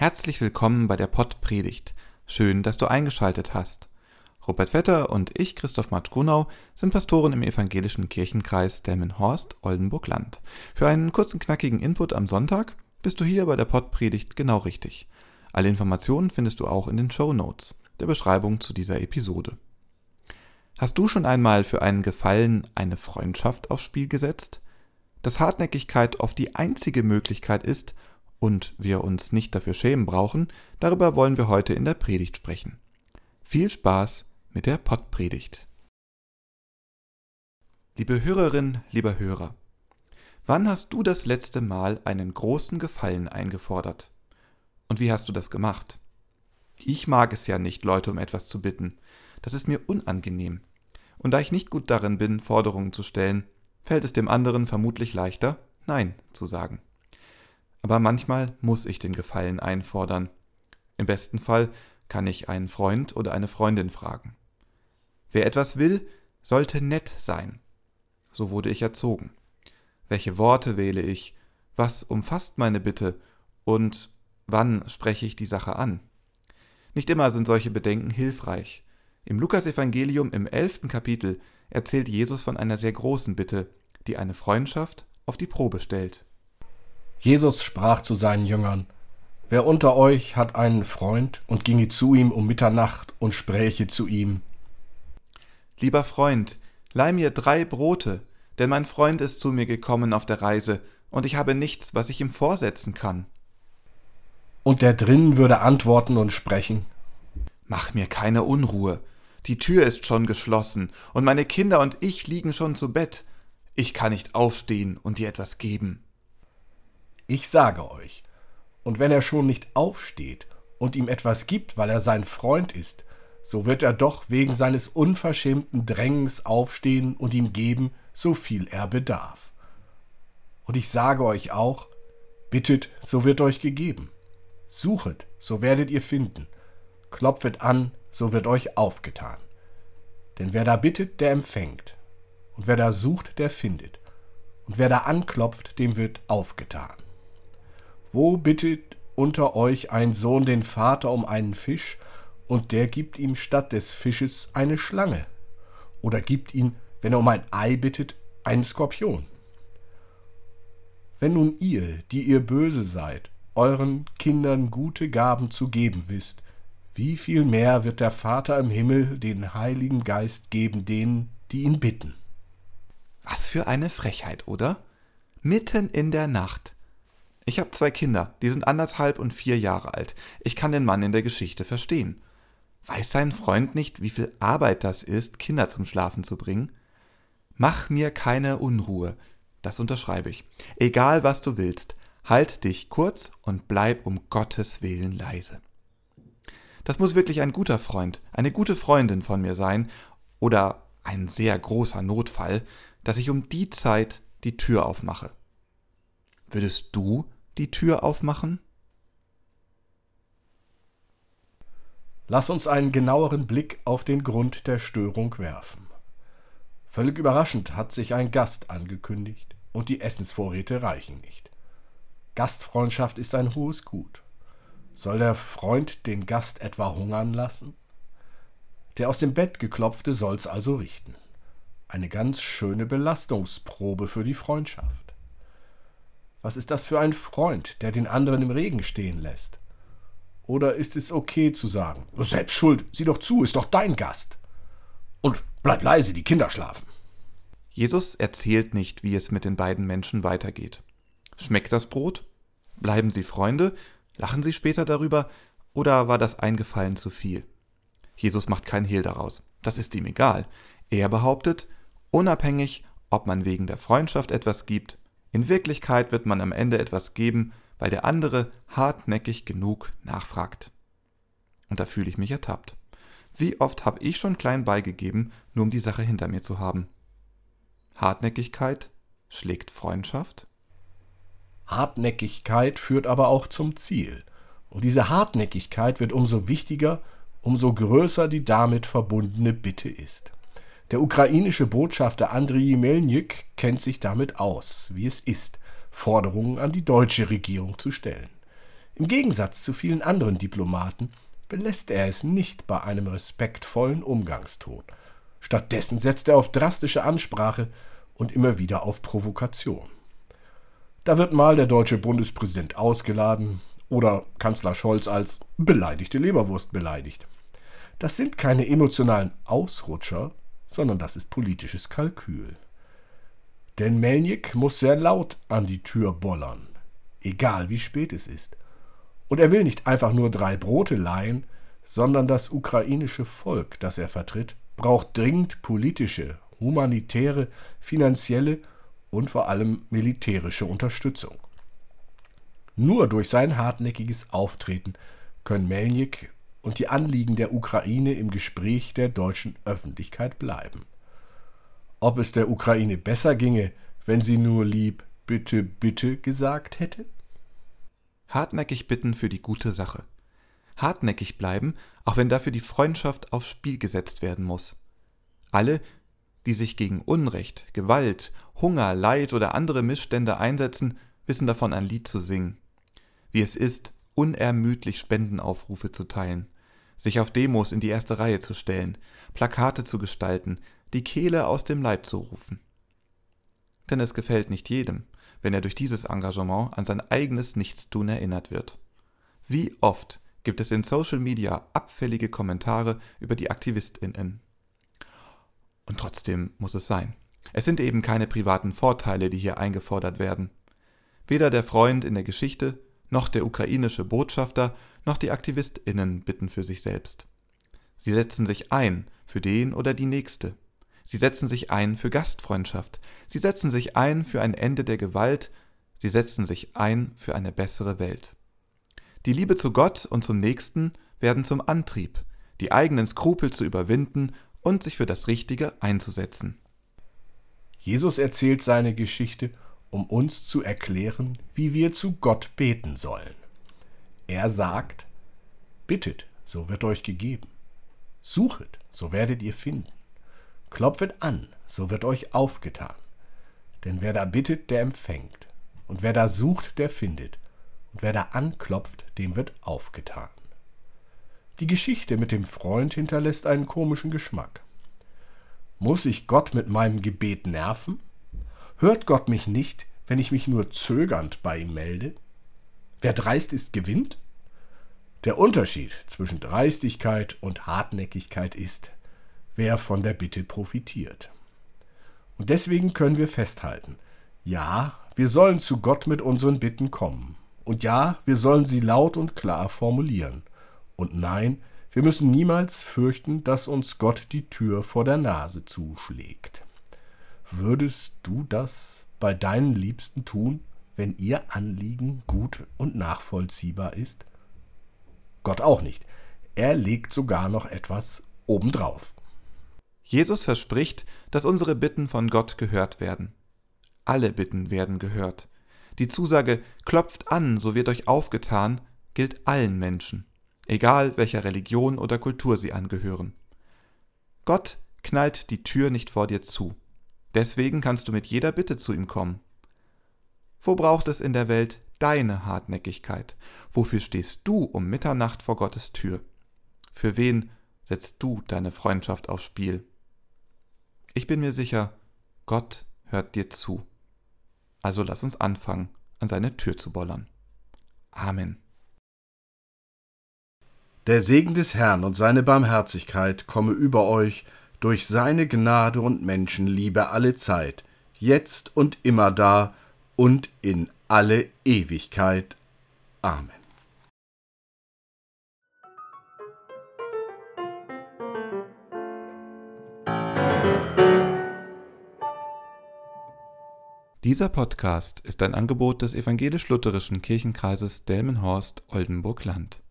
Herzlich willkommen bei der Pott Predigt. Schön, dass du eingeschaltet hast. Robert Vetter und ich, Christoph Matsch-Grunau, sind Pastoren im evangelischen Kirchenkreis Delmenhorst-Oldenburg-Land. Für einen kurzen, knackigen Input am Sonntag bist du hier bei der Pott Predigt genau richtig. Alle Informationen findest du auch in den Show Notes, der Beschreibung zu dieser Episode. Hast du schon einmal für einen Gefallen eine Freundschaft aufs Spiel gesetzt? Dass Hartnäckigkeit oft die einzige Möglichkeit ist, und wir uns nicht dafür schämen brauchen, darüber wollen wir heute in der Predigt sprechen. Viel Spaß mit der Pottpredigt. Liebe Hörerin, lieber Hörer, wann hast du das letzte Mal einen großen Gefallen eingefordert? Und wie hast du das gemacht? Ich mag es ja nicht, Leute um etwas zu bitten. Das ist mir unangenehm. Und da ich nicht gut darin bin, Forderungen zu stellen, fällt es dem anderen vermutlich leichter, Nein zu sagen. Aber manchmal muss ich den Gefallen einfordern. Im besten Fall kann ich einen Freund oder eine Freundin fragen. Wer etwas will, sollte nett sein. So wurde ich erzogen. Welche Worte wähle ich? Was umfasst meine Bitte? Und wann spreche ich die Sache an? Nicht immer sind solche Bedenken hilfreich. Im Lukasevangelium im elften Kapitel erzählt Jesus von einer sehr großen Bitte, die eine Freundschaft auf die Probe stellt. Jesus sprach zu seinen Jüngern, Wer unter euch hat einen Freund und ginge zu ihm um Mitternacht und spräche zu ihm, Lieber Freund, leih mir drei Brote, denn mein Freund ist zu mir gekommen auf der Reise, und ich habe nichts, was ich ihm vorsetzen kann. Und der drinnen würde antworten und sprechen, Mach mir keine Unruhe, die Tür ist schon geschlossen, und meine Kinder und ich liegen schon zu Bett. Ich kann nicht aufstehen und dir etwas geben. Ich sage euch, und wenn er schon nicht aufsteht und ihm etwas gibt, weil er sein Freund ist, so wird er doch wegen seines unverschämten Drängens aufstehen und ihm geben, so viel er bedarf. Und ich sage euch auch, bittet, so wird euch gegeben. Suchet, so werdet ihr finden. Klopfet an, so wird euch aufgetan. Denn wer da bittet, der empfängt. Und wer da sucht, der findet. Und wer da anklopft, dem wird aufgetan. Wo bittet unter euch ein Sohn den Vater um einen Fisch, und der gibt ihm statt des Fisches eine Schlange? Oder gibt ihn, wenn er um ein Ei bittet, einen Skorpion? Wenn nun ihr, die ihr böse seid, euren Kindern gute Gaben zu geben wisst, wie viel mehr wird der Vater im Himmel den Heiligen Geist geben denen, die ihn bitten? Was für eine Frechheit, oder? Mitten in der Nacht ich habe zwei Kinder, die sind anderthalb und vier Jahre alt. Ich kann den Mann in der Geschichte verstehen. Weiß sein Freund nicht, wie viel Arbeit das ist, Kinder zum Schlafen zu bringen? Mach mir keine Unruhe, das unterschreibe ich. Egal was du willst, halt dich kurz und bleib um Gottes Willen leise. Das muss wirklich ein guter Freund, eine gute Freundin von mir sein oder ein sehr großer Notfall, dass ich um die Zeit die Tür aufmache. Würdest du die Tür aufmachen? Lass uns einen genaueren Blick auf den Grund der Störung werfen. Völlig überraschend hat sich ein Gast angekündigt und die Essensvorräte reichen nicht. Gastfreundschaft ist ein hohes Gut. Soll der Freund den Gast etwa hungern lassen? Der aus dem Bett geklopfte soll's also richten. Eine ganz schöne Belastungsprobe für die Freundschaft. Was ist das für ein Freund, der den anderen im Regen stehen lässt? Oder ist es okay zu sagen, selbst schuld, sieh doch zu, ist doch dein Gast. Und bleib leise, die Kinder schlafen. Jesus erzählt nicht, wie es mit den beiden Menschen weitergeht. Schmeckt das Brot? Bleiben sie Freunde? Lachen sie später darüber? Oder war das Eingefallen zu viel? Jesus macht kein Hehl daraus. Das ist ihm egal. Er behauptet, unabhängig, ob man wegen der Freundschaft etwas gibt in Wirklichkeit wird man am Ende etwas geben, weil der andere hartnäckig genug nachfragt. Und da fühle ich mich ertappt. Wie oft habe ich schon klein beigegeben, nur um die Sache hinter mir zu haben? Hartnäckigkeit schlägt Freundschaft? Hartnäckigkeit führt aber auch zum Ziel. Und diese Hartnäckigkeit wird umso wichtiger, umso größer die damit verbundene Bitte ist. Der ukrainische Botschafter Andriy Melnyk kennt sich damit aus, wie es ist, Forderungen an die deutsche Regierung zu stellen. Im Gegensatz zu vielen anderen Diplomaten belässt er es nicht bei einem respektvollen Umgangston. Stattdessen setzt er auf drastische Ansprache und immer wieder auf Provokation. Da wird mal der deutsche Bundespräsident ausgeladen oder Kanzler Scholz als beleidigte Leberwurst beleidigt. Das sind keine emotionalen Ausrutscher, sondern das ist politisches Kalkül. Denn Melnik muss sehr laut an die Tür bollern, egal wie spät es ist. Und er will nicht einfach nur drei Brote leihen, sondern das ukrainische Volk, das er vertritt, braucht dringend politische, humanitäre, finanzielle und vor allem militärische Unterstützung. Nur durch sein hartnäckiges Auftreten können Melnik und die Anliegen der Ukraine im Gespräch der deutschen Öffentlichkeit bleiben. Ob es der Ukraine besser ginge, wenn sie nur lieb bitte, bitte gesagt hätte? Hartnäckig bitten für die gute Sache. Hartnäckig bleiben, auch wenn dafür die Freundschaft aufs Spiel gesetzt werden muss. Alle, die sich gegen Unrecht, Gewalt, Hunger, Leid oder andere Missstände einsetzen, wissen davon ein Lied zu singen. Wie es ist, unermüdlich Spendenaufrufe zu teilen, sich auf Demos in die erste Reihe zu stellen, Plakate zu gestalten, die Kehle aus dem Leib zu rufen. Denn es gefällt nicht jedem, wenn er durch dieses Engagement an sein eigenes Nichtstun erinnert wird. Wie oft gibt es in Social Media abfällige Kommentare über die AktivistInnen. Und trotzdem muss es sein. Es sind eben keine privaten Vorteile, die hier eingefordert werden. Weder der Freund in der Geschichte, noch der ukrainische Botschafter, noch die AktivistInnen bitten für sich selbst. Sie setzen sich ein für den oder die Nächste. Sie setzen sich ein für Gastfreundschaft. Sie setzen sich ein für ein Ende der Gewalt. Sie setzen sich ein für eine bessere Welt. Die Liebe zu Gott und zum Nächsten werden zum Antrieb, die eigenen Skrupel zu überwinden und sich für das Richtige einzusetzen. Jesus erzählt seine Geschichte, um uns zu erklären, wie wir zu Gott beten sollen. Er sagt, Bittet, so wird euch gegeben. Suchet, so werdet ihr finden. Klopfet an, so wird euch aufgetan. Denn wer da bittet, der empfängt. Und wer da sucht, der findet. Und wer da anklopft, dem wird aufgetan. Die Geschichte mit dem Freund hinterlässt einen komischen Geschmack. Muss ich Gott mit meinem Gebet nerven? Hört Gott mich nicht, wenn ich mich nur zögernd bei ihm melde? Wer dreist ist, gewinnt? Der Unterschied zwischen Dreistigkeit und Hartnäckigkeit ist, wer von der Bitte profitiert. Und deswegen können wir festhalten, ja, wir sollen zu Gott mit unseren Bitten kommen. Und ja, wir sollen sie laut und klar formulieren. Und nein, wir müssen niemals fürchten, dass uns Gott die Tür vor der Nase zuschlägt. Würdest du das bei deinen Liebsten tun, wenn ihr Anliegen gut und nachvollziehbar ist? Gott auch nicht. Er legt sogar noch etwas obendrauf. Jesus verspricht, dass unsere Bitten von Gott gehört werden. Alle Bitten werden gehört. Die Zusage klopft an, so wird euch aufgetan, gilt allen Menschen egal welcher Religion oder Kultur sie angehören. Gott knallt die Tür nicht vor dir zu. Deswegen kannst du mit jeder Bitte zu ihm kommen. Wo braucht es in der Welt deine Hartnäckigkeit? Wofür stehst du um Mitternacht vor Gottes Tür? Für wen setzt du deine Freundschaft aufs Spiel? Ich bin mir sicher, Gott hört dir zu. Also lass uns anfangen, an seine Tür zu bollern. Amen. Der Segen des Herrn und seine Barmherzigkeit komme über euch durch seine Gnade und Menschenliebe alle Zeit, jetzt und immer da und in alle Ewigkeit. Amen. Dieser Podcast ist ein Angebot des evangelisch-lutherischen Kirchenkreises Delmenhorst-Oldenburg-Land.